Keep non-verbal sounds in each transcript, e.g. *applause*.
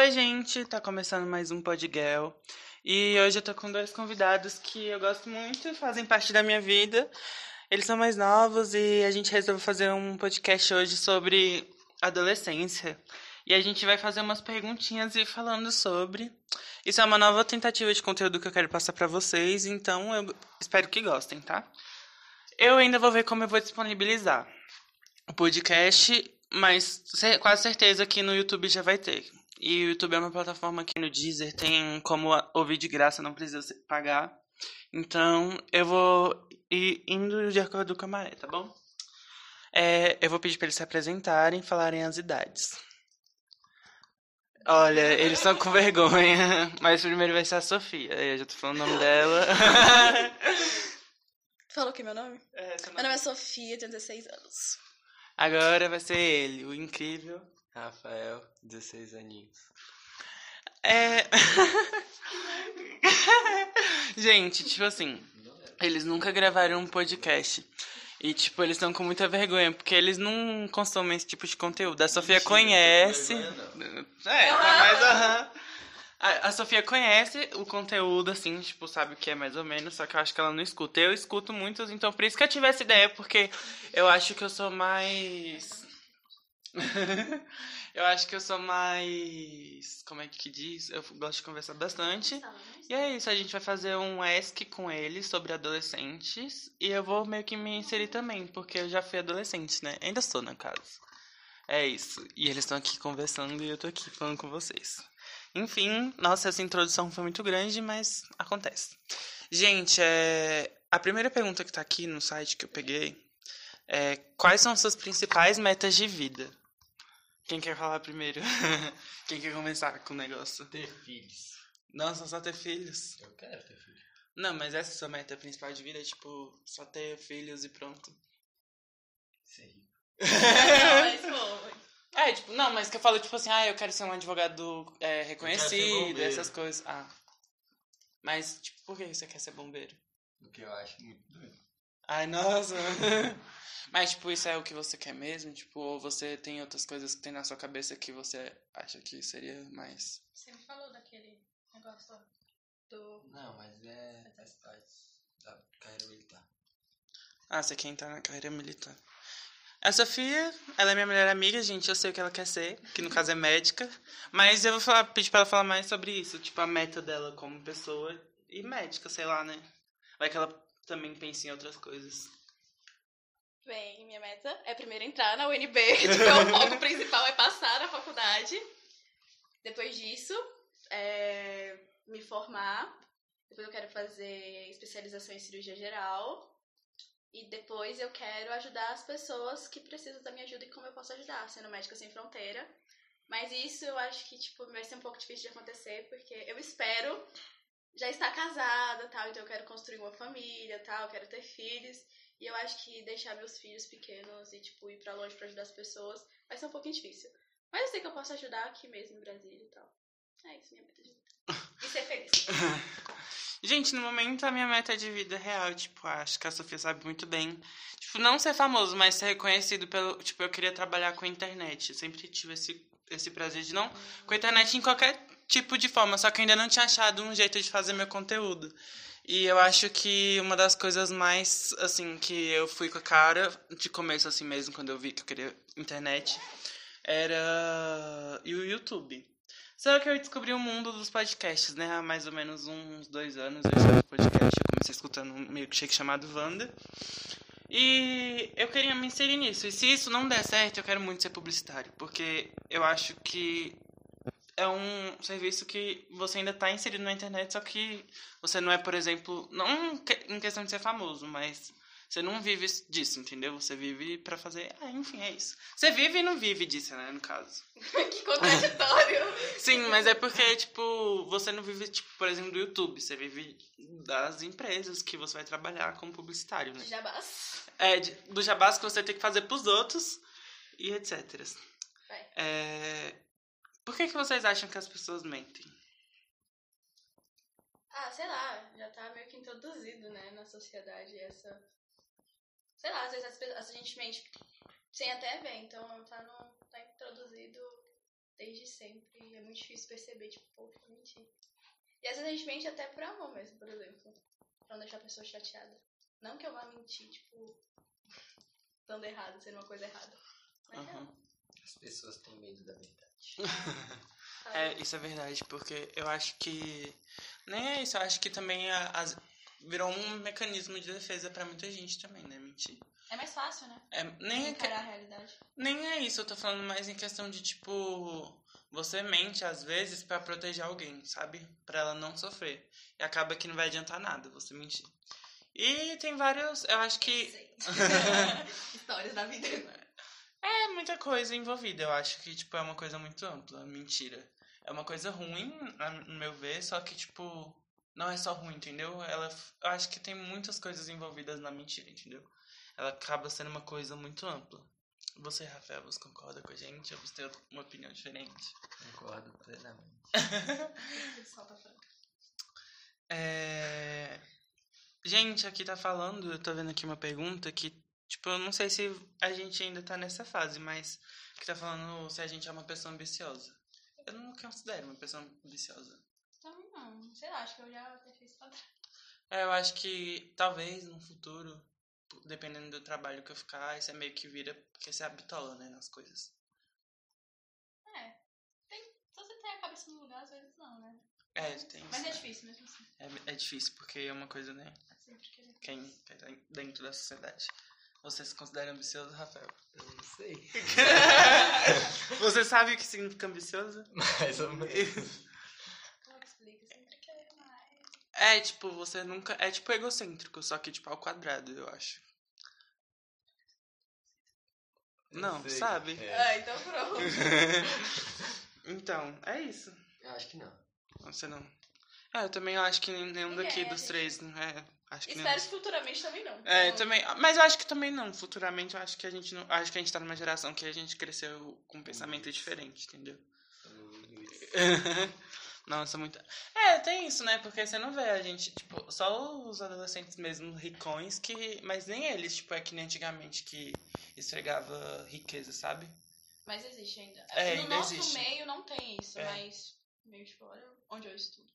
Oi, gente, tá começando mais um Podgirl. E hoje eu tô com dois convidados que eu gosto muito, fazem parte da minha vida. Eles são mais novos e a gente resolveu fazer um podcast hoje sobre adolescência. E a gente vai fazer umas perguntinhas e falando sobre. Isso é uma nova tentativa de conteúdo que eu quero passar para vocês, então eu espero que gostem, tá? Eu ainda vou ver como eu vou disponibilizar o podcast, mas quase certeza que no YouTube já vai ter. E o YouTube é uma plataforma que no Deezer tem como ouvir de graça, não precisa pagar. Então, eu vou ir indo de acordo com a maré, tá bom? É, eu vou pedir para eles se apresentarem e falarem as idades. Olha, eles estão com vergonha, *laughs* mas primeiro vai ser a Sofia. Eu já tô falando o nome dela. *laughs* Falou que meu nome? É, meu nome é Sofia, tenho 16 anos. Agora vai ser ele, o incrível Rafael, 16 aninhos. É. *laughs* Gente, tipo assim, eles nunca gravaram um podcast. E, tipo, eles estão com muita vergonha, porque eles não consomem esse tipo de conteúdo. A Sofia Mentira, conhece. Vergonha, é, tá mais aham. A, a Sofia conhece o conteúdo, assim, tipo, sabe o que é mais ou menos, só que eu acho que ela não escuta. Eu escuto muitos, então por isso que eu tive essa ideia, porque eu acho que eu sou mais *laughs* eu acho que eu sou mais. Como é que diz? Eu gosto de conversar bastante. E é isso, a gente vai fazer um ESC com ele sobre adolescentes. E eu vou meio que me inserir também, porque eu já fui adolescente, né? Ainda sou, no caso. É isso. E eles estão aqui conversando e eu tô aqui falando com vocês. Enfim, nossa, essa introdução foi muito grande, mas acontece. Gente, é... a primeira pergunta que tá aqui no site que eu peguei é: quais são suas principais metas de vida? Quem quer falar primeiro? *laughs* Quem quer começar com o negócio? Ter filhos. Nossa, só ter filhos? Eu quero ter filhos. Não, mas essa é a sua meta principal de vida? É tipo, só ter filhos e pronto? Rico. *laughs* é, tipo, não, mas que eu falo, tipo assim, ah, eu quero ser um advogado é, reconhecido, essas coisas. Ah. Mas, tipo, por que você quer ser bombeiro? Porque eu acho muito doido. Ai, nossa. *laughs* Mas, tipo, isso é o que você quer mesmo? Tipo, ou você tem outras coisas que tem na sua cabeça que você acha que seria mais. Você me falou daquele negócio do. Não, mas é. faz parte da carreira militar. Ah, você quer entrar na carreira militar. A Sofia, ela é minha melhor amiga, gente. Eu sei o que ela quer ser, que no caso é médica. Mas eu vou falar, pedir pra ela falar mais sobre isso, tipo, a meta dela como pessoa e médica, sei lá, né? Vai que ela também pense em outras coisas. Bem, minha meta é primeiro entrar na UNB, *laughs* tipo, é o foco principal é passar na faculdade. Depois disso, é, me formar. Depois eu quero fazer especialização em cirurgia geral. E depois eu quero ajudar as pessoas que precisam da minha ajuda e como eu posso ajudar, sendo médica sem fronteira. Mas isso eu acho que tipo vai ser um pouco difícil de acontecer, porque eu espero já estar casada, tal, então eu quero construir uma família, tal, quero ter filhos. E eu acho que deixar meus filhos pequenos e, tipo, ir pra longe pra ajudar as pessoas vai ser um pouquinho difícil. Mas eu sei que eu posso ajudar aqui mesmo em Brasília e tal. É isso, minha meta de vida. E ser feliz. *laughs* Gente, no momento a minha meta de vida é real, tipo, acho que a Sofia sabe muito bem. Tipo, não ser famoso, mas ser reconhecido pelo. Tipo, eu queria trabalhar com a internet. Eu sempre tive esse, esse prazer de não. Com a internet em qualquer tipo de forma, só que ainda não tinha achado um jeito de fazer meu conteúdo. E eu acho que uma das coisas mais, assim, que eu fui com a cara, de começo assim mesmo, quando eu vi que eu queria internet, era o YouTube. Só que eu descobri o mundo dos podcasts, né? Há mais ou menos uns dois anos eu escutei podcast, eu comecei escutando um milkshake chamado Wanda. E eu queria me inserir nisso. E se isso não der certo, eu quero muito ser publicitário. Porque eu acho que é um serviço que você ainda está inserido na internet, só que você não é, por exemplo, não em questão de ser famoso, mas você não vive disso, entendeu? Você vive para fazer. Ah, enfim, é isso. Você vive e não vive disso, né, no caso. *laughs* que contraditório! Sim, mas é porque, tipo, você não vive, tipo, por exemplo, do YouTube. Você vive das empresas que você vai trabalhar como publicitário, né? Jabás. É, do jabás que você tem que fazer pros outros e etc. Vai. É, por que, que vocês acham que as pessoas mentem? Ah, sei lá, já tá meio que introduzido, né, na sociedade essa. Sei lá, às vezes a gente mente sem até ver, então tá, no, tá introduzido desde sempre. E é muito difícil perceber, tipo, pô, eu menti. E às vezes a gente mente até por amor mesmo, por exemplo. Pra não deixar a pessoa chateada. Não que eu vá mentir, tipo, *laughs* dando errado, sendo uma coisa errada. Mas é. As pessoas têm medo da verdade. *laughs* É, isso é verdade, porque eu acho que. Nem é isso, eu acho que também a- as- virou um mecanismo de defesa pra muita gente também, né? Mentir. É mais fácil, né? É, nem, é que- Encarar a realidade. nem é isso, eu tô falando mais em questão de tipo. Você mente às vezes pra proteger alguém, sabe? Pra ela não sofrer. E acaba que não vai adiantar nada você mentir. E tem vários. Eu acho que. Sei. *laughs* Histórias da vida. *laughs* É muita coisa envolvida. Eu acho que, tipo, é uma coisa muito ampla. Mentira. É uma coisa ruim, a- no meu ver, só que, tipo, não é só ruim, entendeu? Ela, eu acho que tem muitas coisas envolvidas na mentira, entendeu? Ela acaba sendo uma coisa muito ampla. Você, Rafael, você concorda com a gente ou você tem uma opinião diferente? Concordo plenamente. *laughs* É... Gente, aqui tá falando, eu tô vendo aqui uma pergunta que, tipo, eu não sei se a gente ainda tá nessa fase, mas que tá falando se a gente é uma pessoa ambiciosa. Eu não considero uma pessoa ambiciosa. Também não. Sei lá, acho que eu já até fiz pra trás. É, eu acho que talvez no futuro, dependendo do trabalho que eu ficar, isso é meio que vira, porque você habitola, né, nas coisas. É. Tem, se você tem a cabeça no lugar, às vezes não, né? É, tem isso. Mas é né? difícil mesmo assim. É, é difícil, porque é uma coisa, né, Sempre querer. quem quem tá dentro da sociedade. Você se considera ambicioso, Rafael? Eu não sei. *laughs* Você sabe o que significa ambicioso? *laughs* Mais ou menos. Como *laughs* é. É, tipo, você nunca. É tipo egocêntrico, só que tipo ao quadrado, eu acho. Eu Não, sei. sabe? É. Ah, então pronto. Então, é isso. Eu acho que não. Você não. É, eu também acho que nenhum daqui a dos três. não É, acho que Espero nenhum. que futuramente também não. É, Então, também. Mas eu acho que também não. Futuramente eu acho que a gente não. Acho que a gente tá numa geração que a gente cresceu com um pensamento diferente, entendeu? *laughs* Nossa, muito. É, tem isso, né? Porque você não vê a gente, tipo, só os adolescentes mesmo ricões que. Mas nem eles, tipo, é que nem antigamente que esfregava riqueza, sabe? Mas existe ainda. É, no ainda nosso existe. meio não tem isso, É. mas meio de fora, onde eu estudo.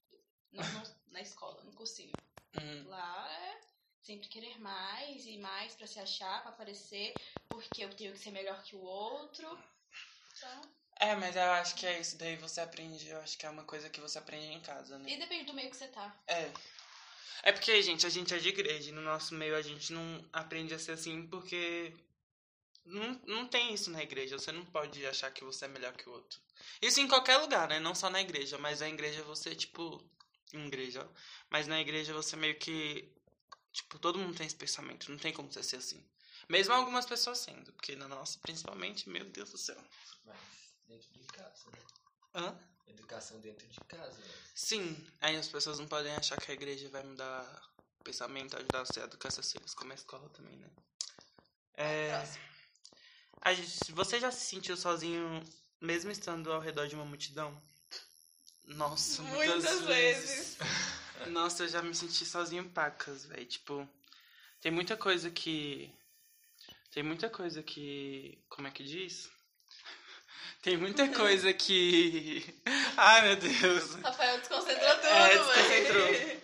Não, no- na escola, no cursinho. Hum, Lá é sempre querer mais e mais pra se achar, pra aparecer, porque eu tenho que ser melhor que o outro. Então, É, mas eu acho que é isso. Daí você aprende. Eu acho que é uma coisa que você aprende em casa, né? e depende do meio que você tá. É. É porque, gente, a gente é de igreja. e No nosso meio a gente não aprende a ser assim porque. Não, não tem isso na igreja. Você não pode achar que você é melhor que o outro. Isso em qualquer lugar, né? Não só na igreja. Mas na igreja você, tipo. Em igreja. Mas na igreja você meio que. Tipo, todo mundo tem esse pensamento. Não tem como você ser assim. Mesmo algumas pessoas sendo. Porque na nossa, principalmente, meu Deus do céu. Mas dentro de casa, né? Hã? Educação dentro de casa, né? Sim, aí as pessoas não podem achar que a igreja vai mudar o pensamento, ajudar você a educar seus filhos, como a escola também, né? É, a gente- você já se sentiu sozinho, mesmo estando ao redor de uma multidão? Nossa, muitas, Muitas vezes. *laughs* Nossa, eu já me senti sozinho pacas, velho. Tipo, tem muita coisa que. Tem muita coisa que. Como é que diz? *laughs* Tem muita coisa que. *laughs* Ai, meu Deus. Rafael desconcentrou tudo, É, desconcentrou.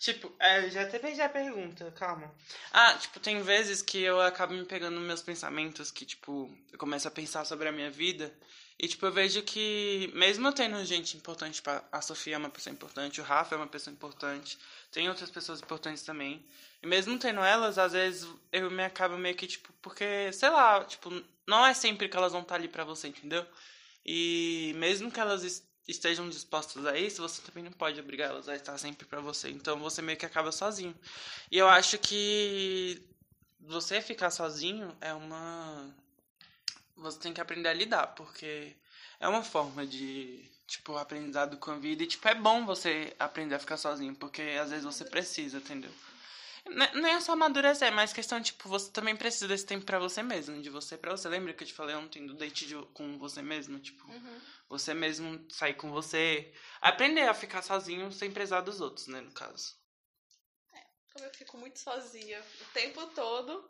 Tipo, é, já até perdi a pergunta, calma. Ah, tipo, tem vezes que eu acabo me pegando nos meus pensamentos, que, tipo, eu começo a pensar sobre a minha vida. E, tipo, eu vejo que, mesmo tendo gente importante, pra, a Sofia é uma pessoa importante, o Rafa é uma pessoa importante, tem outras pessoas importantes também. E mesmo tendo elas, às vezes eu me acabo meio que, tipo, porque, sei lá, tipo, não é sempre que elas vão estar ali pra você, entendeu? E mesmo que elas es- estejam dispostas a isso, você também não pode obrigar elas a estar sempre pra você. Então você meio que acaba sozinho. E eu acho que você ficar sozinho é uma. Você tem que aprender a lidar, porque é uma forma de, tipo, aprendizado com a vida. E, tipo, é bom você aprender a ficar sozinho, porque às vezes você precisa, entendeu? N- Nem é só amadurecer, é mais questão, tipo, você também precisa desse tempo pra você mesmo, de você pra você. Lembra que eu te falei ontem do date de- com você mesmo? Tipo, Uhum. você mesmo sair com você. Aprender a ficar sozinho sem precisar dos outros, né, no caso. Como eu fico muito sozinha o tempo todo,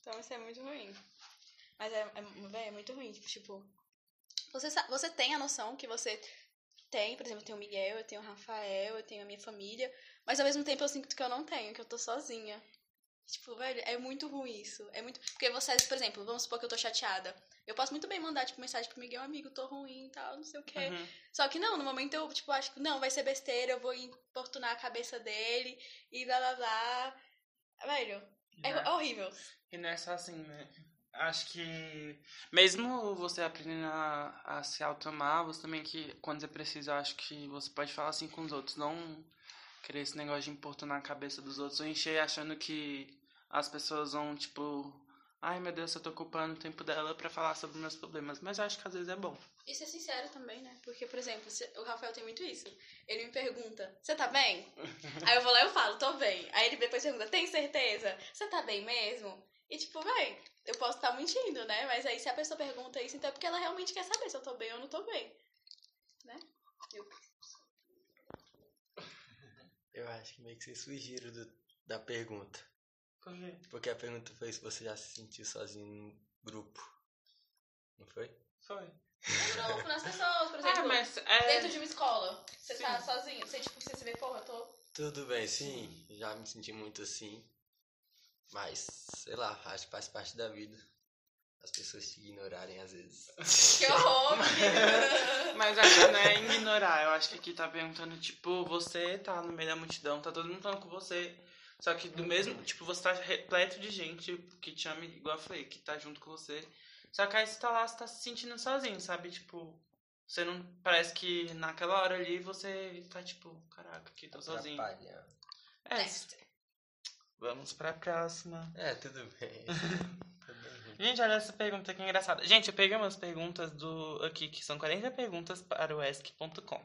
então isso é muito ruim. Mas é, é, é muito ruim, tipo, Você, sa- você tem a noção que você tem, por exemplo, eu tenho o Miguel, eu tenho o Rafael, eu tenho a minha família, mas ao mesmo tempo eu sinto que eu não tenho, que eu tô sozinha. Tipo, velho, é muito ruim isso. É muito. Porque você, por exemplo, vamos supor que eu tô chateada. Eu posso muito bem mandar, tipo, mensagem pro Miguel, amigo, tô ruim e tal, não sei o quê. Uhum. Só que não, no momento eu, tipo, acho que não, vai ser besteira, eu vou importunar a cabeça dele e blá blá blá. Velho, é Né? horrível. E não é só assim, né? Acho que mesmo você aprendendo a, a se automar, você também que, quando você precisa, acho que você pode falar assim com os outros, não querer esse negócio de importunar a cabeça dos outros ou encher achando que as pessoas vão, tipo, ai meu Deus, eu tô ocupando o tempo dela pra falar sobre meus problemas. Mas acho que às vezes é bom. E ser sincero também, né? Porque, por exemplo, o Rafael tem muito isso. Ele me pergunta, você tá bem? *laughs* Aí eu vou lá e eu falo, tô bem. Aí ele depois pergunta, tem certeza? Você tá bem mesmo? E tipo, véi, eu posso estar mentindo, né? Mas aí se a pessoa pergunta isso, então é porque ela realmente quer saber se eu tô bem ou não tô bem. Né? Eu... Eu acho que meio que vocês fugiram do- da pergunta. Por quê? Porque a pergunta foi se você já se sentiu sozinho no grupo. Não foi? Foi. Grupo nas pessoas, por exemplo. Ah, mas é... Dentro de uma escola, você tá Sim. sozinho, você tipo, você se vê, porra, eu tô. Tudo bem, sim. Já me senti muito assim. Mas, sei lá, acho que faz parte da vida. As pessoas te ignorarem às vezes. *laughs* Que horror! *laughs* Mas acho que não é ignorar. Eu acho que aqui tá perguntando, tipo, você tá no meio da multidão, tá todo mundo falando com você. Só que do mesmo, tipo, você tá repleto de gente que te ama, igual eu falei, que tá junto com você. Só que aí você tá lá, você tá se sentindo sozinho, sabe? Tipo, você não. Parece que naquela hora ali você tá tipo, caraca, aqui tô sozinho. Atrapalhando. É. vamos pra próxima. É, tudo bem. Tudo *laughs* bem. Gente, olha essa pergunta que engraçada. Gente, eu peguei umas perguntas do aqui, que são 40 perguntas para o ESC.com.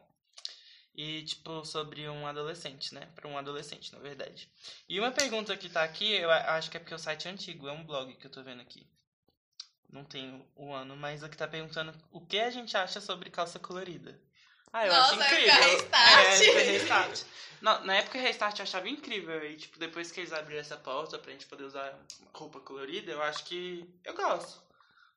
E, tipo, sobre um adolescente, né? Para um adolescente, na verdade. E uma pergunta que tá aqui, eu acho que é porque o site é antigo, é um blog que eu tô vendo aqui. Não tem o ano, mas aqui tá perguntando o que a gente acha sobre calça colorida. Ah, eu Nossa, acho incrível. restart. É, restart. Não, na época restart eu achava incrível. E, tipo, depois que eles abriram essa porta pra gente poder usar roupa colorida, eu acho que eu gosto.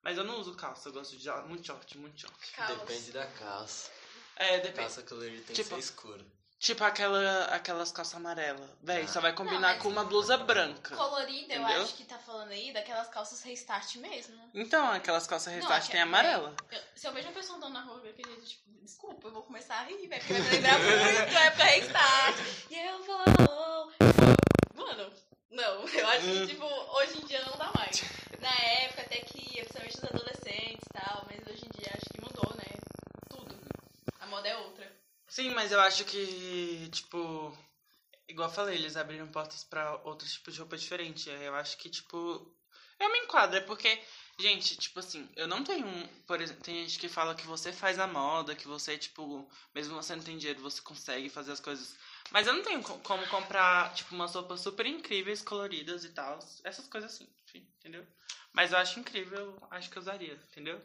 Mas eu não uso calça, eu gosto de muito short, muito short. Calma. Depende da calça. É, depende. Calça colorida tem Tipo- que ser escura. Tipo aquela, aquelas calças amarelas. Véi, Ah. só vai combinar Não, com uma blusa branca. Colorida, eu Entendeu? acho que tá falando aí daquelas calças restart mesmo. Então, aquelas calças restart Não, tem é- amarela. Eu- se eu vejo a pessoa andando na rua, eu queria, tipo, desculpa, eu vou começar a rir, velho, porque vai me lembrar muito a época restart. E aí eu vou, oh. mano, não, *laughs* eu acho Hum. que, tipo, hoje em dia não dá mais. Na época até que, ia, principalmente os adolescentes e tal, mas hoje em dia acho que mudou, né? Tudo. A moda é outra. Sim, mas eu acho que, tipo, igual eu falei, eles abriram portas pra outros tipos de roupa diferente. Aí Eu acho que, tipo, eu me enquadro, é porque, gente, tipo assim, eu não tenho, por exemplo, tem gente que fala que você faz a moda, que você, tipo, mesmo você não tem dinheiro, você consegue fazer as coisas. Mas eu não tenho co- como comprar, tipo, umas roupas super incríveis, coloridas e tal. Essas coisas assim, enfim, entendeu? Mas eu acho incrível, acho que eu usaria, entendeu?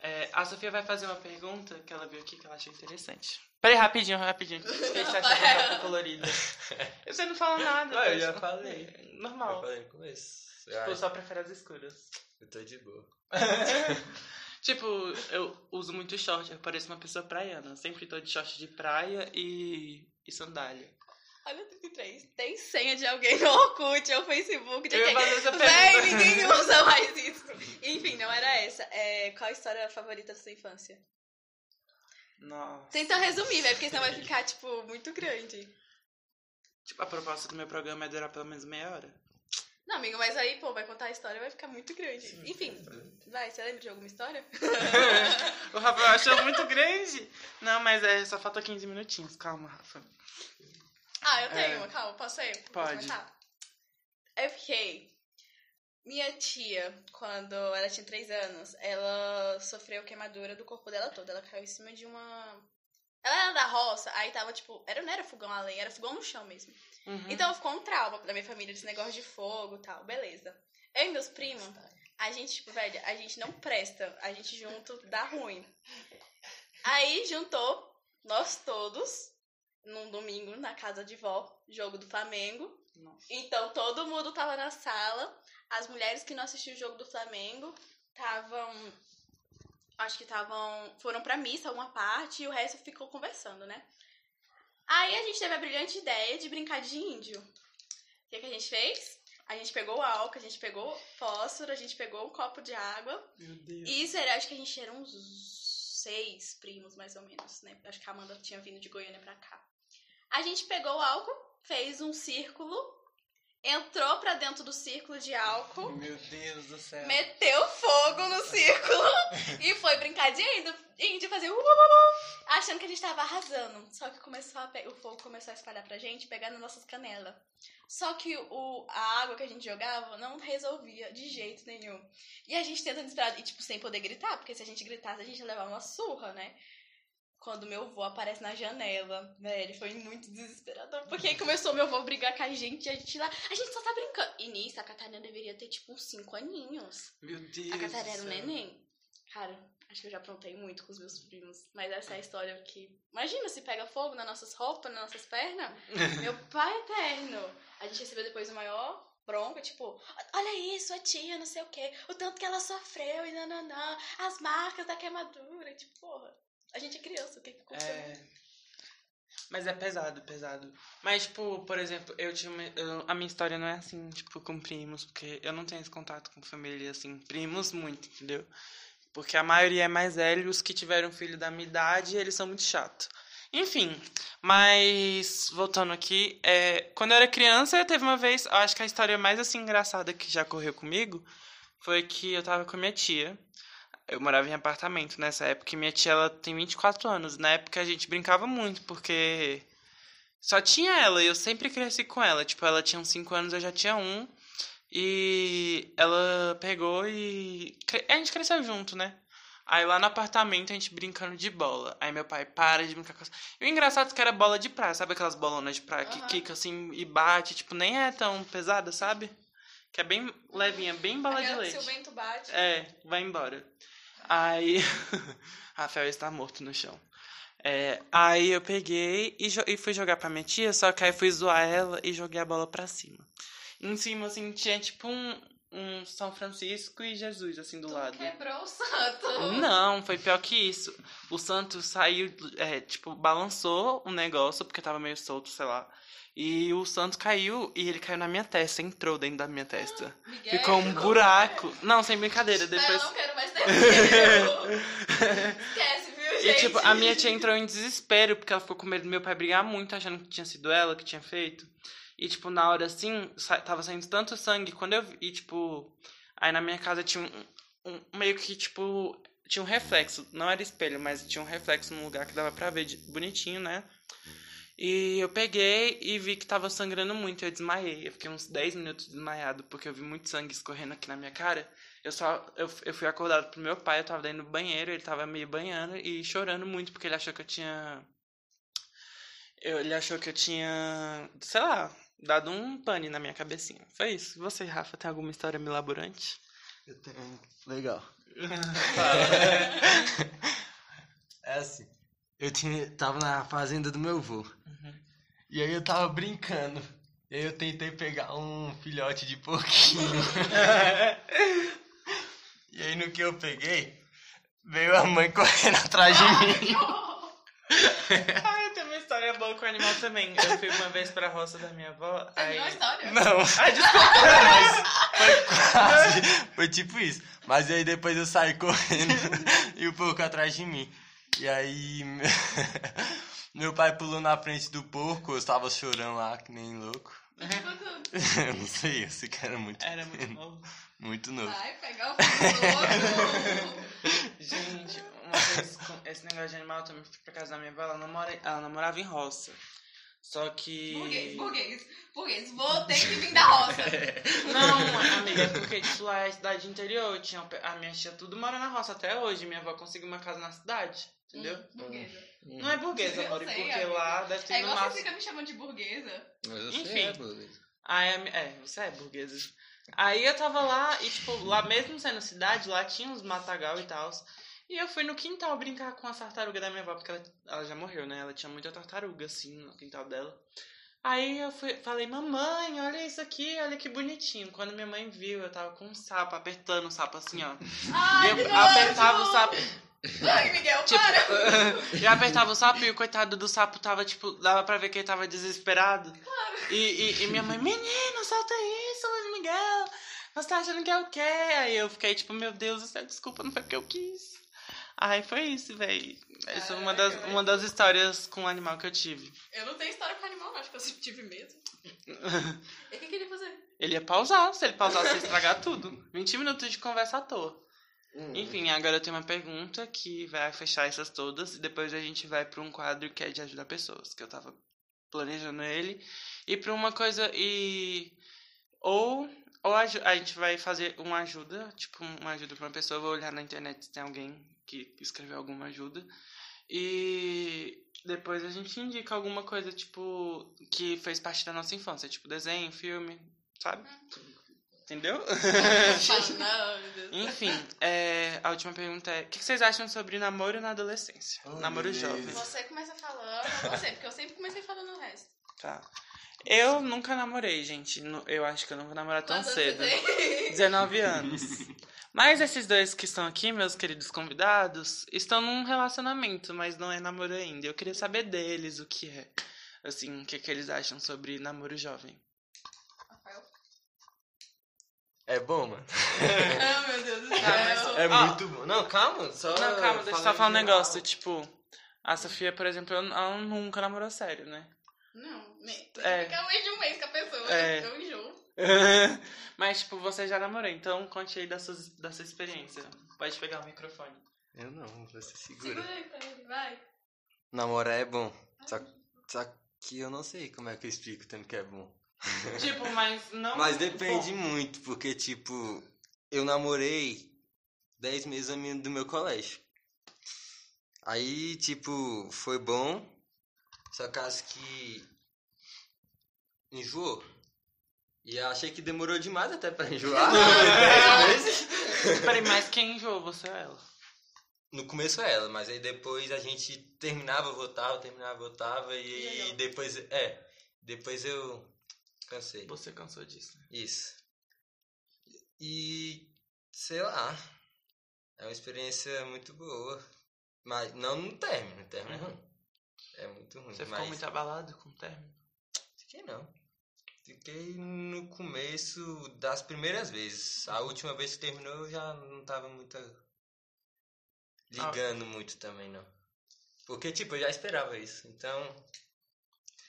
É, a Sofia vai fazer uma pergunta que ela viu aqui que ela achou interessante. Peraí, rapidinho, rapidinho. O que você acha de roupa colorida? *laughs* Você não fala nada. Não, eu já falei. Eu Normal. falei no começo. Eu, Tipo, eu só prefiro as escuras. eu tô de boa. *laughs* Tipo, eu uso muito short, eu pareço uma pessoa praiana. Sempre tô de short de praia e, e sandália. Olha o 33. Tem senha de alguém no Orkut ou Facebook de Eu quem? Véi, ninguém usa *laughs* mais isso. Enfim, não era essa. É, qual a história favorita da sua infância? Nossa. Tenta resumir, velho, porque senão vai ficar, tipo, muito grande. Tipo, a proposta do meu programa é durar pelo menos meia hora. Não, amigo, mas aí, pô, vai contar a história e vai ficar muito grande. Enfim, vai, você lembra de alguma história? *laughs* o Rafael achou muito grande. Não, mas é, só falta 15 minutinhos. Calma, Rafa. Ah, eu tenho É. uma, calma, posso? Posso Pode. começar? Eu fiquei. Minha tia, quando ela tinha 3 anos, ela sofreu queimadura do corpo dela todo. Ela caiu em cima de uma. Ela era da roça, aí tava tipo. Era, não era fogão a lenha, era fogão no chão mesmo. Uhum. Então ficou um trauma da minha família, desse negócio de fogo e tal, beleza. Eu e meus primos, a gente, tipo, velho, a gente não presta. A gente junto dá ruim. Aí juntou nós todos num domingo na casa de vó, jogo do Flamengo. Nossa. Então todo mundo tava na sala. As mulheres que não assistiam o jogo do Flamengo estavam acho que estavam. Foram pra missa uma parte e o resto ficou conversando, né? Aí a gente teve a brilhante ideia de brincar de índio. O que, que a gente fez? A gente pegou álcool, a gente pegou fósforo, a gente pegou um copo de água. Meu Deus. E isso era, acho que a gente era uns seis primos, mais ou menos, né? Acho que a Amanda tinha vindo de Goiânia pra cá. A gente pegou o álcool, fez um círculo, entrou pra dentro do círculo de álcool, Meu Deus do céu. meteu fogo no *laughs* círculo e foi brincar de índio, índio fazer uh, uh, uh, achando que a gente tava arrasando. Só que começou a o fogo começou a espalhar pra gente, pegar nas nossas canelas. Só que o, a água que a gente jogava não resolvia de jeito nenhum. E a gente tenta desesperado, e tipo, sem poder gritar, porque se a gente gritasse, a gente ia levar uma surra, né? Quando meu avô aparece na janela, velho, foi muito desesperador. Porque aí começou meu avô brigar com a gente e a gente lá, a gente só tá brincando. E nisso, a Catarina deveria ter, tipo, uns 5 aninhos. Meu Deus. A Catarina era um neném. Cara, acho que eu já aprontei muito com os meus primos. Mas essa é a história que. Imagina se pega fogo nas nossas roupas, nas nossas pernas. *laughs* Meu pai eterno. A gente recebeu depois o maior bronca, tipo, olha isso, a tia, não sei o quê, o tanto que ela sofreu e nananã, as marcas da queimadura. Tipo, porra, a gente é criança, o que que aconteceu? É. Mas é pesado, pesado. Mas, tipo, por exemplo, eu tinha uma, eu- a minha história não é assim, tipo, com primos, porque eu não tenho esse contato com família, assim, primos muito, entendeu? Porque a maioria é mais velho, os que tiveram filho da minha idade, eles são muito chatos. Enfim, mas voltando aqui, é, quando eu era criança, teve uma vez, eu acho que a história mais assim engraçada que já ocorreu comigo foi que eu tava com a minha tia. Eu morava em apartamento nessa época, e minha tia ela tem 24 anos. Na época a gente brincava muito, porque só tinha ela, e eu sempre cresci com ela. Tipo, ela tinha uns 5 anos, eu já tinha um. E ela pegou e. A gente cresceu junto, né? Aí lá no apartamento a gente brincando de bola. Aí meu pai para de brincar com essa. E o engraçado é que era bola de praia, sabe aquelas bolonas de praia que Aham. quica assim e bate, tipo, nem é tão pesada, sabe? Que é bem levinha, bem bala de Aquela que leite. Se o vento bate. É, vai embora. Aí. *laughs* Rafael está morto no chão. É, aí eu peguei e, e fui jogar pra minha tia, só que aí fui zoar ela e joguei a bola pra cima. Em cima, assim, tinha tipo um, um São Francisco e Jesus, assim, do Tu lado. quebrou o santo. Não, foi pior que isso. O santo saiu, é, tipo, balançou o negócio, porque tava meio solto, sei lá. E o santo caiu e ele caiu na minha testa, entrou dentro da minha testa. *gasps* Miguel, Ficou um buraco. Não, sem brincadeira. Depois. eu não quero mais *laughs* ter. Esquece, viu, E, gente? tipo, a minha tia entrou em desespero, porque ela ficou com medo do meu pai brigar muito, achando que tinha sido ela que tinha feito. E, tipo, na hora assim, sa- tava saindo tanto sangue, quando eu vi, e, tipo, aí na minha casa tinha um, um- meio que, tipo, tinha um reflexo, não era espelho, mas tinha um reflexo num lugar que dava pra ver de- bonitinho, né? E eu peguei e vi que tava sangrando muito, eu desmaiei. Eu fiquei uns 10 minutos desmaiado, porque eu vi muito sangue escorrendo aqui na minha cara. Eu só eu, eu fui acordado pro meu pai, eu tava dentro do banheiro, ele tava meio banhando e chorando muito porque ele achou que eu tinha eu, ele achou que eu tinha, sei lá, dado um pane na minha cabecinha. Foi isso. Você, Rafa, tem alguma história milaborante? Eu tenho. Legal. *laughs* *laughs* É assim. Eu tinha, tava na fazenda do meu avô. E aí eu tava brincando. E aí eu tentei pegar um filhote de porquinho. *laughs* e aí no que eu peguei, veio a mãe correndo atrás de mim. ah, eu tenho uma história boa com animal também. Eu fui uma vez pra roça da minha avó. A Aí... história? Não. Ai, desculpa. Foi quase. Foi tipo isso. Mas aí depois eu saí correndo *laughs* e o porco atrás de mim. E aí. *laughs* Meu pai pulou na frente do porco, eu estava chorando lá, que nem louco. Eu *laughs* não sei, eu sei que era muito. Era muito novo. Muito novo. Vai pegar o outro. *laughs* Gente, uma vez com esse negócio de animal, eu também fui pra casa da minha avó, ela, namora... ela namorava em roça. Só que. Burguês, burguês, burguês. Vou ter que vir da roça. Não, amiga, porque tipo, lá é cidade interior, tinha, a minha tia tudo mora na roça até hoje. Minha avó conseguiu uma casa na cidade, entendeu? Hum, burguesa. Não é burguesa, *laughs* amor, sei, porque amiga. lá deve ter É no igual você máximo. fica me chamando de burguesa. Mas eu Enfim. sei, é burguês. Aí, a mi- é, você é burguesa. Aí eu tava lá e, tipo, lá mesmo sendo cidade, lá tinha uns matagal e tal. E eu fui no quintal brincar com as tartarugas da minha avó, porque ela, ela já morreu, né? Ela tinha muita tartaruga, assim, no quintal dela. Aí eu fui, falei, mamãe, olha isso aqui, olha que bonitinho. Quando minha mãe viu, eu tava com um sapo, apertando o sapo assim, ó. Ai, E eu apertava o sapo. Ai, Miguel, Tipo, para! *laughs* eu apertava o sapo e o coitado do sapo tava, tipo, dava pra ver que ele tava desesperado. E, e, e minha mãe, menino, solta isso, Luiz Miguel. Você tá achando que é o quê? Aí eu fiquei, tipo, meu Deus do céu, desculpa, não foi porque eu quis. Aí foi isso, véi. Essa é uma das, uma das histórias com o animal que eu tive. Eu não tenho história com animal, acho que eu sempre tive medo. *laughs* E o que que ele ia fazer? Ele ia pausar, se ele pausasse, ia estragar tudo. 20 minutos de conversa à toa. Enfim, agora eu tenho uma pergunta que vai fechar essas todas e depois a gente vai para um quadro que é de ajudar pessoas, que eu tava planejando ele, e para uma coisa e ou ou a, a gente vai fazer uma ajuda, tipo uma ajuda para uma pessoa, eu vou olhar na internet se tem alguém que escreveu alguma ajuda. E depois a gente indica alguma coisa tipo que fez parte da nossa infância, tipo desenho, filme, sabe? Entendeu? *laughs* não, meu Deus. Enfim, é, a última pergunta é: o que vocês acham sobre namoro na adolescência? Oh, namoro Deus. jovem. Você começa falando, não você, porque eu sempre comecei falando o resto. Tá. Eu nunca namorei, gente. Eu acho que eu não vou namorar tão cedo. tem? *laughs* 19 anos. Mas esses dois que estão aqui, meus queridos convidados, estão num relacionamento, mas não é namoro ainda. Eu queria saber deles o que é. Assim, o que, que eles acham sobre namoro jovem. Rafael. É bom, mano. *laughs* Ah, meu Deus do céu. mas- É Ah. muito bom. Não, calma, só. Não, calma, deixa eu só falar um negócio. Tipo, a Sofia, por exemplo, ela nunca namorou sério, né? Não, nem. É. Fica mais de um mês com a pessoa, É. eu enjoo. *laughs* Mas, tipo, você já namorou, então conte aí da sua, da sua experiência. Pode pegar o microfone. Eu não, você segura. Segura aí pra ele, vai. Namorar é bom. Só, só que eu não sei como é que eu explico tanto que é bom. Tipo, mas não. Mas depende Bom, muito, porque, tipo, eu namorei 10 meses a menina do meu colégio. Aí, tipo, foi bom, só que acho que enjoou. E eu achei que demorou demais até pra enjoar. 10 meses. *laughs* Peraí, mas quem enjoou, você ou ela? No começo é ela, mas aí depois a gente terminava, voltava, terminava, voltava e, E depois, é, depois eu cansei. Você cansou disso, né? Isso. E sei lá. É uma experiência muito boa. Mas não no término, no término é ruim. É muito ruim. Você ficou mas muito abalado com o término? Fiquei não. Fiquei no começo das primeiras vezes. A última vez que terminou eu já não tava muito ligando muito também não. Porque tipo, eu já esperava isso. Então,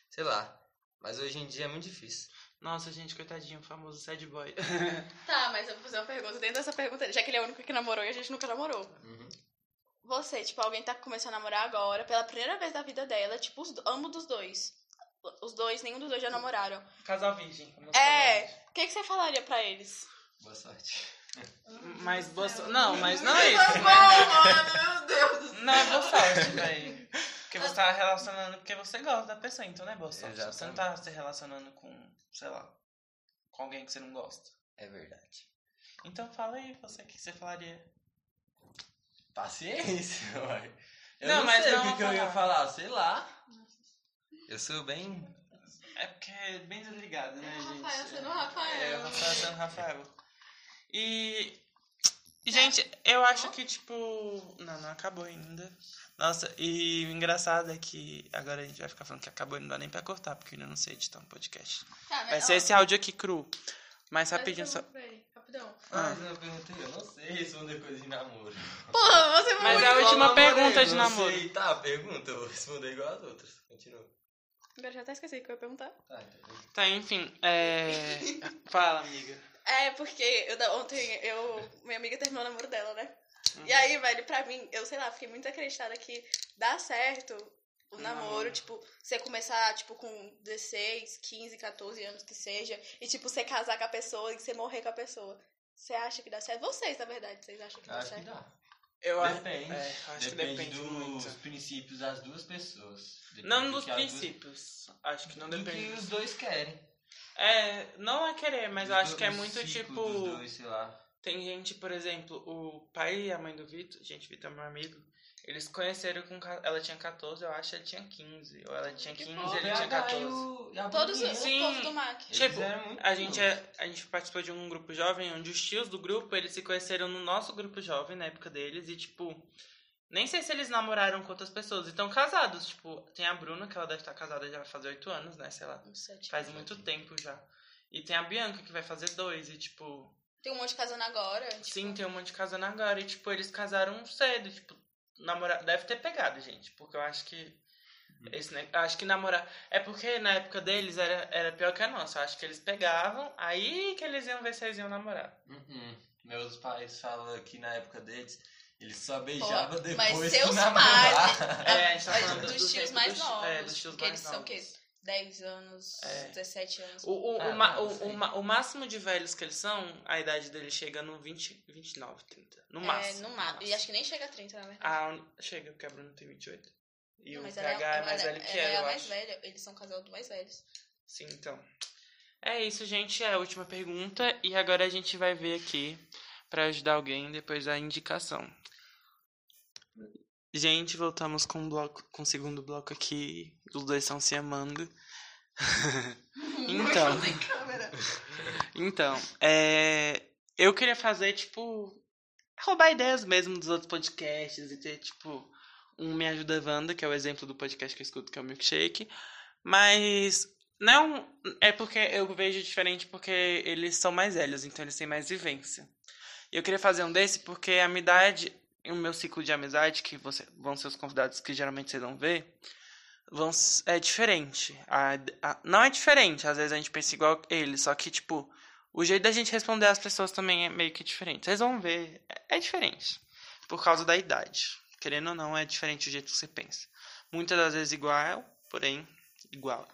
sei lá. Mas hoje em dia é muito difícil. Nossa, gente, coitadinho, o famoso sad boy. *laughs* Tá, mas eu vou fazer uma pergunta dentro dessa pergunta, já que ele é o único que namorou e a gente nunca namorou. Uhum. Você, tipo, alguém tá começando a namorar agora, pela primeira vez da vida dela, tipo, os, do- ambos dos dois. Os dois, nenhum dos dois já namoraram. Casal virgem. como É, o que, que você falaria pra eles? Boa sorte. *laughs* Mas boa so- Não, mas não *laughs* é isso. Bom, mano, meu Deus. Não é boa sorte, velho. Porque você tá relacionando porque você gosta da pessoa, então não é boa sorte. Você não tá se relacionando com, sei lá, com alguém que você não gosta. É verdade. Então fala aí, você o que você falaria. Paciência, *laughs* uai. Eu Não, não, mas sei não o que, que eu ia falar. sei lá. Eu sou bem. É porque é bem desligado, né, É o gente? Rafael sendo o Rafael. É, o Rafael sendo o Rafael. E. e, Gente, eu acho que, tipo. Não, não acabou ainda. Nossa, e o engraçado é que agora a gente vai ficar falando que acabou e não dá nem pra cortar, porque eu ainda não sei editar um podcast. Tá, mas, Vai ser ó, esse áudio aqui cru. Mas rapidinho só. ele, Rapidão. Ah. Mas eu perguntei, eu não sei responder coisa de namoro. Porra, você Mas foi é a última pergunta de namoro. Sei, tá, pergunta, eu vou responder igual as outras. Continua. Agora já até esqueci o que eu ia perguntar. Tá. Tá, enfim. É. *laughs* Fala, amiga. É, porque eu, ontem eu. Minha amiga terminou o namoro dela, né? Uhum. E aí, velho, pra mim, eu sei lá, fiquei muito acreditada que dá certo o namoro, tipo, você começar, tipo, com 16, 15, 14 anos que seja, e, tipo, você casar com a pessoa e você morrer com a pessoa. Você acha que dá certo? Vocês, na verdade, vocês acham que dá Acho que certo? dá. Eu acho. Depende. É, acho que depende dos muito. princípios das duas pessoas. Depende Não do dos que as duas- princípios. Acho que não do depende. que os dois querem. É, não é querer, mas eu acho que é o muito tipo. Dois, sei lá. Tem gente, por exemplo, o pai e a mãe do Vitor, gente, Vitor é meu amigo, eles conheceram com. Ela tinha 14, eu acho, ele tinha 15. Ou ela tinha Que 15, bom. ele tinha 14. Todos os Sim. o povo do MAC. Tipo, A gente, é, a gente participou de um grupo jovem onde os tios do grupo, eles se conheceram no nosso grupo jovem, na época deles, e tipo, Nem sei se eles namoraram com outras pessoas. E estão casados. Tipo, tem a Bruna, que ela deve estar casada já fazer oito anos, né? Sei lá. Sete Faz anos. muito tempo já. E tem a Bianca, que vai fazer dois. E, tipo, Tem um monte casando agora. Tipo, sim, tem um monte de casando agora. E, tipo, eles casaram cedo. Tipo, namorar. Deve ter pegado, gente. Porque eu acho que. Esse, ne- eu acho que namorar. É porque na época deles era, era pior que a nossa. Eu acho que eles pegavam, aí que eles iam ver se eles iam namorar. Uhum. Meus pais falam que na época deles, eles só beijavam Pô, depois mas seus pais. É, a gente tá falando dos do tios mais dos- novos. é, dos tios porque mais eles são o quê? novos. 10 anos, É. 17 anos. O, o, Ah, o, ma- não, o, o, o máximo de velhos que eles são, a idade deles chega no 20, 29, 30. No é, máximo. no máximo. E acho que nem chega a 30, na verdade. Ah, chega, porque a Bruna tem 28. E Não, o PH ela, é mais ela- velho que ela ela, é a eu mais acho. velha. Eles são casal do mais velhos. Sim, então. É isso, gente. É a última pergunta. E agora a gente vai ver aqui, pra ajudar alguém, depois a indicação. Gente, voltamos com, o bloco, com o segundo bloco aqui. Os dois estão se amando. então. Sem câmera. *laughs* Então, é, eu queria fazer, tipo, roubar ideias mesmo dos outros podcasts e ter, tipo, um Me Ajuda Wanda, que é o exemplo do podcast que eu escuto, que é o Milkshake. Mas não é porque eu vejo diferente porque eles são mais velhos, então eles têm mais vivência. E eu queria fazer um desse porque a minha idade, o meu ciclo de amizade, que você, vão ser os convidados que geralmente vocês vão ver, vão, é diferente. A- a- não é diferente, às vezes a gente pensa igual eles, só que, tipo, o jeito da gente responder às pessoas também é meio que diferente. Vocês vão ver, é, é diferente. Por causa da idade. Querendo ou não, é diferente o jeito que você pensa. Muitas das vezes igual, porém, igual.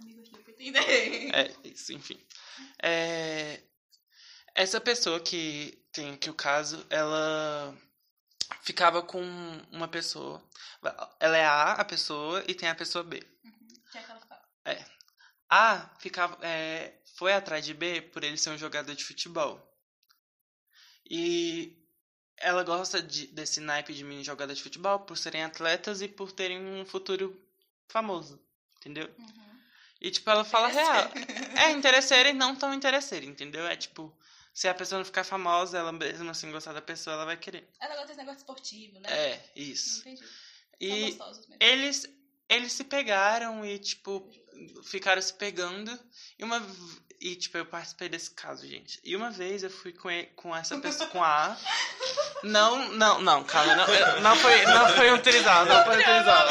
É, isso, enfim. É, essa pessoa que tem aqui o caso, ela ficava com uma pessoa. Ela é A, a pessoa, e tem a pessoa B. Quem é que ela ficava? A ficava, é, foi atrás de B por ele ser um jogador de futebol. E ela gosta de, desse naipe de mini jogador de futebol por serem atletas e por terem um futuro famoso. Entendeu? Uhum. E, tipo, ela fala real. É interesseira e não tão interesseira, entendeu? É tipo, se a pessoa não ficar famosa, ela mesmo assim gostar da pessoa, ela vai querer. Ela gosta desse negócio esportivo, né? É, Não isso. entendi. E eles, eles se pegaram e, tipo, ficaram se pegando. E uma. E, tipo, eu participei desse caso, gente. E uma vez eu fui com, ele- com essa pessoa, com a A. *laughs* Não, não, não, calma. Não, não, foi, não foi um trisal, não foi um trisal.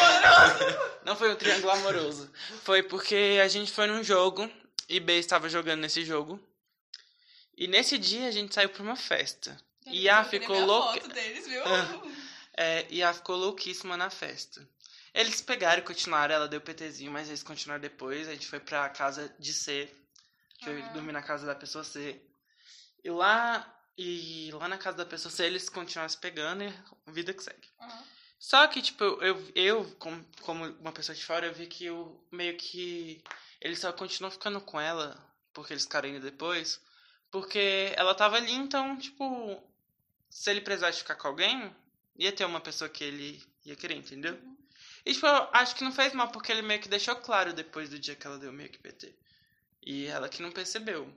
Não foi um triângulo amoroso. Foi porque a gente foi num jogo e B estava jogando nesse jogo. E nesse dia a gente saiu pra uma festa. E A Eu ficou louca. foto deles, viu? Ah. *laughs* É, e a ficou louquíssima na festa. Eles pegaram e continuaram, ela deu PTzinho, mas eles continuaram depois. A gente foi pra casa de C. Foi Aham. dormir na casa da pessoa C. E lá, e lá na casa da pessoa C, eles continuaram se pegando e vida que segue. Aham. Só que, tipo, eu, eu como, como uma pessoa de fora, eu vi que eu meio que. Ele só continuou ficando com ela, porque eles ficaram indo depois, porque ela tava ali, então, tipo, se ele precisasse ficar com alguém, ia ter uma pessoa que ele ia querer, entendeu? E, tipo, eu acho que não fez mal, porque ele meio que deixou claro depois do dia que ela deu meio que PT. E ela que não percebeu.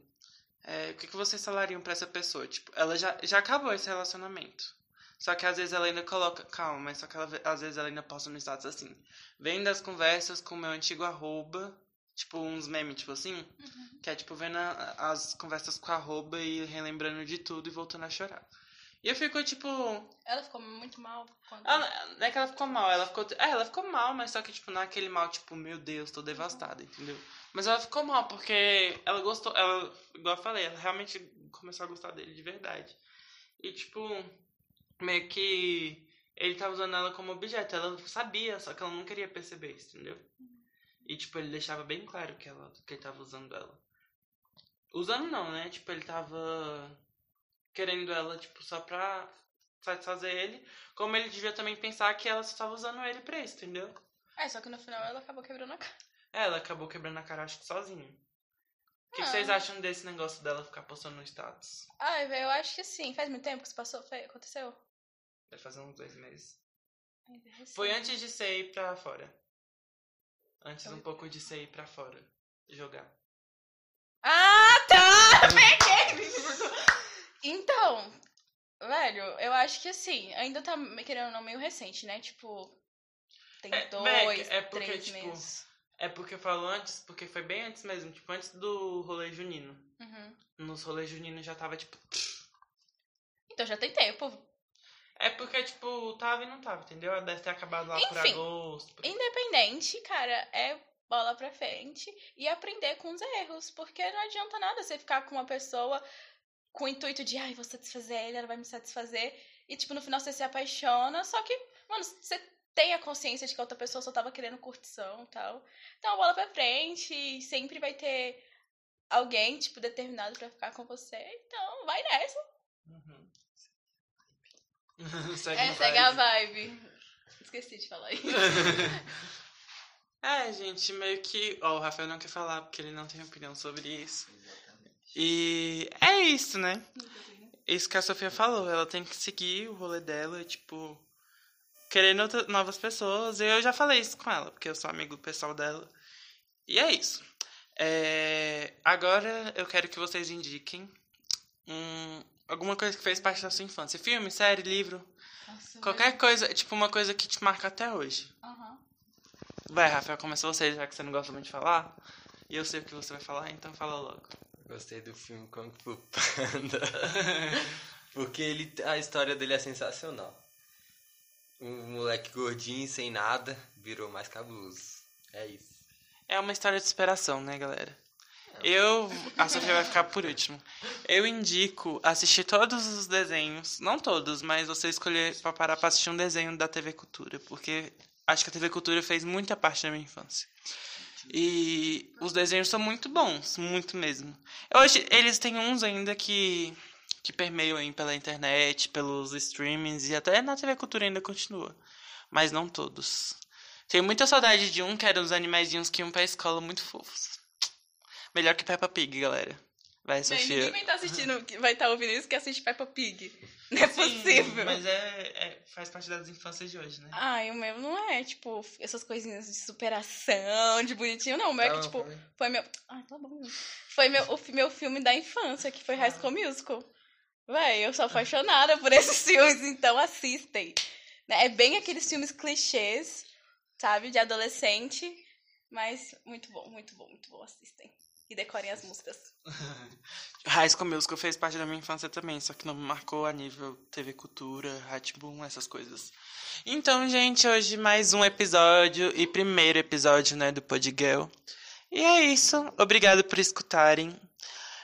É, o que, que vocês falariam pra essa pessoa? Tipo, ela já, já acabou esse relacionamento. Só que às vezes ela ainda coloca. Calma, mas só que ela, às vezes ela ainda posta no status assim. Vem das conversas com o meu antigo arroba. Tipo, uns memes, tipo assim. Uhum. Que é tipo vendo a- as conversas com arroba e relembrando de tudo e voltando a chorar. E eu fico, tipo. Ela ficou muito mal quando. Ela, não é que ela ficou mal, ela ficou. É, ela ficou mal, mas só que, tipo, não é aquele mal, tipo, meu Deus, tô devastada, entendeu? Mas ela ficou mal, porque ela gostou, ela, igual eu falei, ela realmente começou a gostar dele de verdade. E, tipo, meio que ele tava usando ela como objeto. Ela sabia, só que ela não queria perceber isso, entendeu? E, tipo, ele deixava bem claro que, ela, que ele tava usando ela. Usando não, né? Tipo, ele tava querendo ela, tipo, só pra satisfazer ele. Como ele devia também pensar que ela só tava usando ele pra isso, entendeu? É, só que no final ela acabou quebrando a cara. É, ela acabou quebrando a cara, acho que sozinha. O que, que Ah. vocês acham desse negócio dela ficar postando no status? Velho, eu acho que sim. Faz muito tempo que isso passou? Foi, aconteceu? Vai fazer uns dois meses. Ai. Foi antes de você ir pra fora. Antes um pouco de você ir pra fora. Jogar. Ah, tá! *laughs* Peguei! Então, Velho, eu acho que assim, ainda tá, querendo ou não, meio recente, né? Tipo, tem É, dois, é porque, três tipo, meses. É porque falou antes, porque foi bem antes mesmo, tipo, antes do rolê junino. Uhum. Nos rolês juninos já tava, tipo. Então já tem tempo. É porque, tipo, tava e não tava, entendeu? Deve ter acabado lá por Enfim. agosto. por- Independente, cara, é bola pra frente e aprender com os erros. Porque não adianta nada você ficar com uma pessoa com o intuito de, ai, vou satisfazer ele, ela vai me satisfazer. E, tipo, no final você se apaixona, só que, mano, você tem a consciência de que a outra pessoa só tava querendo curtição e tal. Então, bola pra frente, sempre vai ter alguém, tipo, determinado pra ficar com você. Então, vai nessa. *laughs* Segue É, a segue a vibe. Esqueci de falar isso. *laughs* É, gente, meio que. Ó, o Rafael não quer falar porque ele não tem opinião sobre isso. E é isso, né? Isso que a Sofia falou, ela tem que seguir o rolê dela, tipo, querendo novas pessoas. E eu já falei isso com ela, porque eu sou amigo pessoal dela. E é isso. É, Agora eu quero que vocês indiquem um- alguma coisa que fez parte da sua infância. Filme, série, livro, Nossa, qualquer coisa, tipo uma coisa que te marca até hoje. Aham. Vai, Rafael, começa você, já que você não gosta muito de falar. E eu sei o que você vai falar, então fala logo. Gostei do filme Kung Fu Panda. *laughs* Porque ele, a história dele é sensacional. Um moleque gordinho, sem nada, virou mais cabuloso. É isso. É uma história de superação, né, galera? Eu. A Sofia vai ficar por último. Eu indico assistir todos os desenhos. Não todos, mas você escolher pra parar pra assistir um desenho da TV Cultura. Porque acho que a TV Cultura fez muita parte da minha infância. E os desenhos são muito bons, muito mesmo. Hoje eles têm uns ainda que, que permeiam aí pela internet, pelos streamings e até na TV Cultura ainda continua. Mas não todos. Tenho muita saudade de um que era uns animaizinhos que iam pra escola muito fofos. Melhor que Peppa Pig, galera. Vai, Sofia. ninguém vai estar assistindo, que vai estar ouvindo isso que assiste Peppa Pig. Não é Sim, possível. Mas é, é- faz parte das infâncias de hoje, né? Ai, o meu não é, tipo, essas coisinhas de superação, de bonitinho, não. O meu é que, Tá, tipo, foi. foi meu. Ai, tá bom. Foi meu, o meu filme da infância, que foi High School Musical. Véi, eu sou apaixonada por esses *laughs* filmes, então assistem. Né, É bem aqueles filmes clichês, sabe, de adolescente. Mas muito bom, muito bom, muito bom. Assistem. E decorem as músicas. *laughs* High School Musical fez parte da minha infância também, só que não me marcou a nível TV Cultura, Boom, essas coisas. Então, gente, hoje mais um episódio e primeiro episódio, né, do Podgirl. E é isso. Obrigado por escutarem.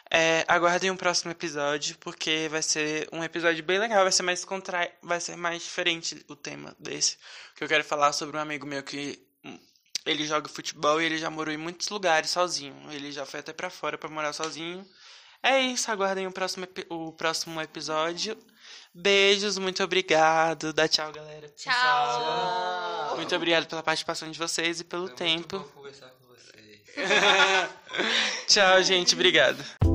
É, aguardem um próximo episódio, porque vai ser um episódio bem legal, vai ser mais contra... vai ser mais diferente o tema desse. Que eu quero falar sobre um amigo meu que ele joga futebol e ele já morou em muitos lugares sozinho. Ele já foi até pra fora pra morar sozinho. É isso, aguardem o próximo, o próximo episódio. Beijos, muito obrigado. Dá tchau, galera. Tchau! Muito obrigado pela participação de vocês e pelo Foi tempo. Muito bom conversar com vocês. *laughs* tchau, gente. Obrigado.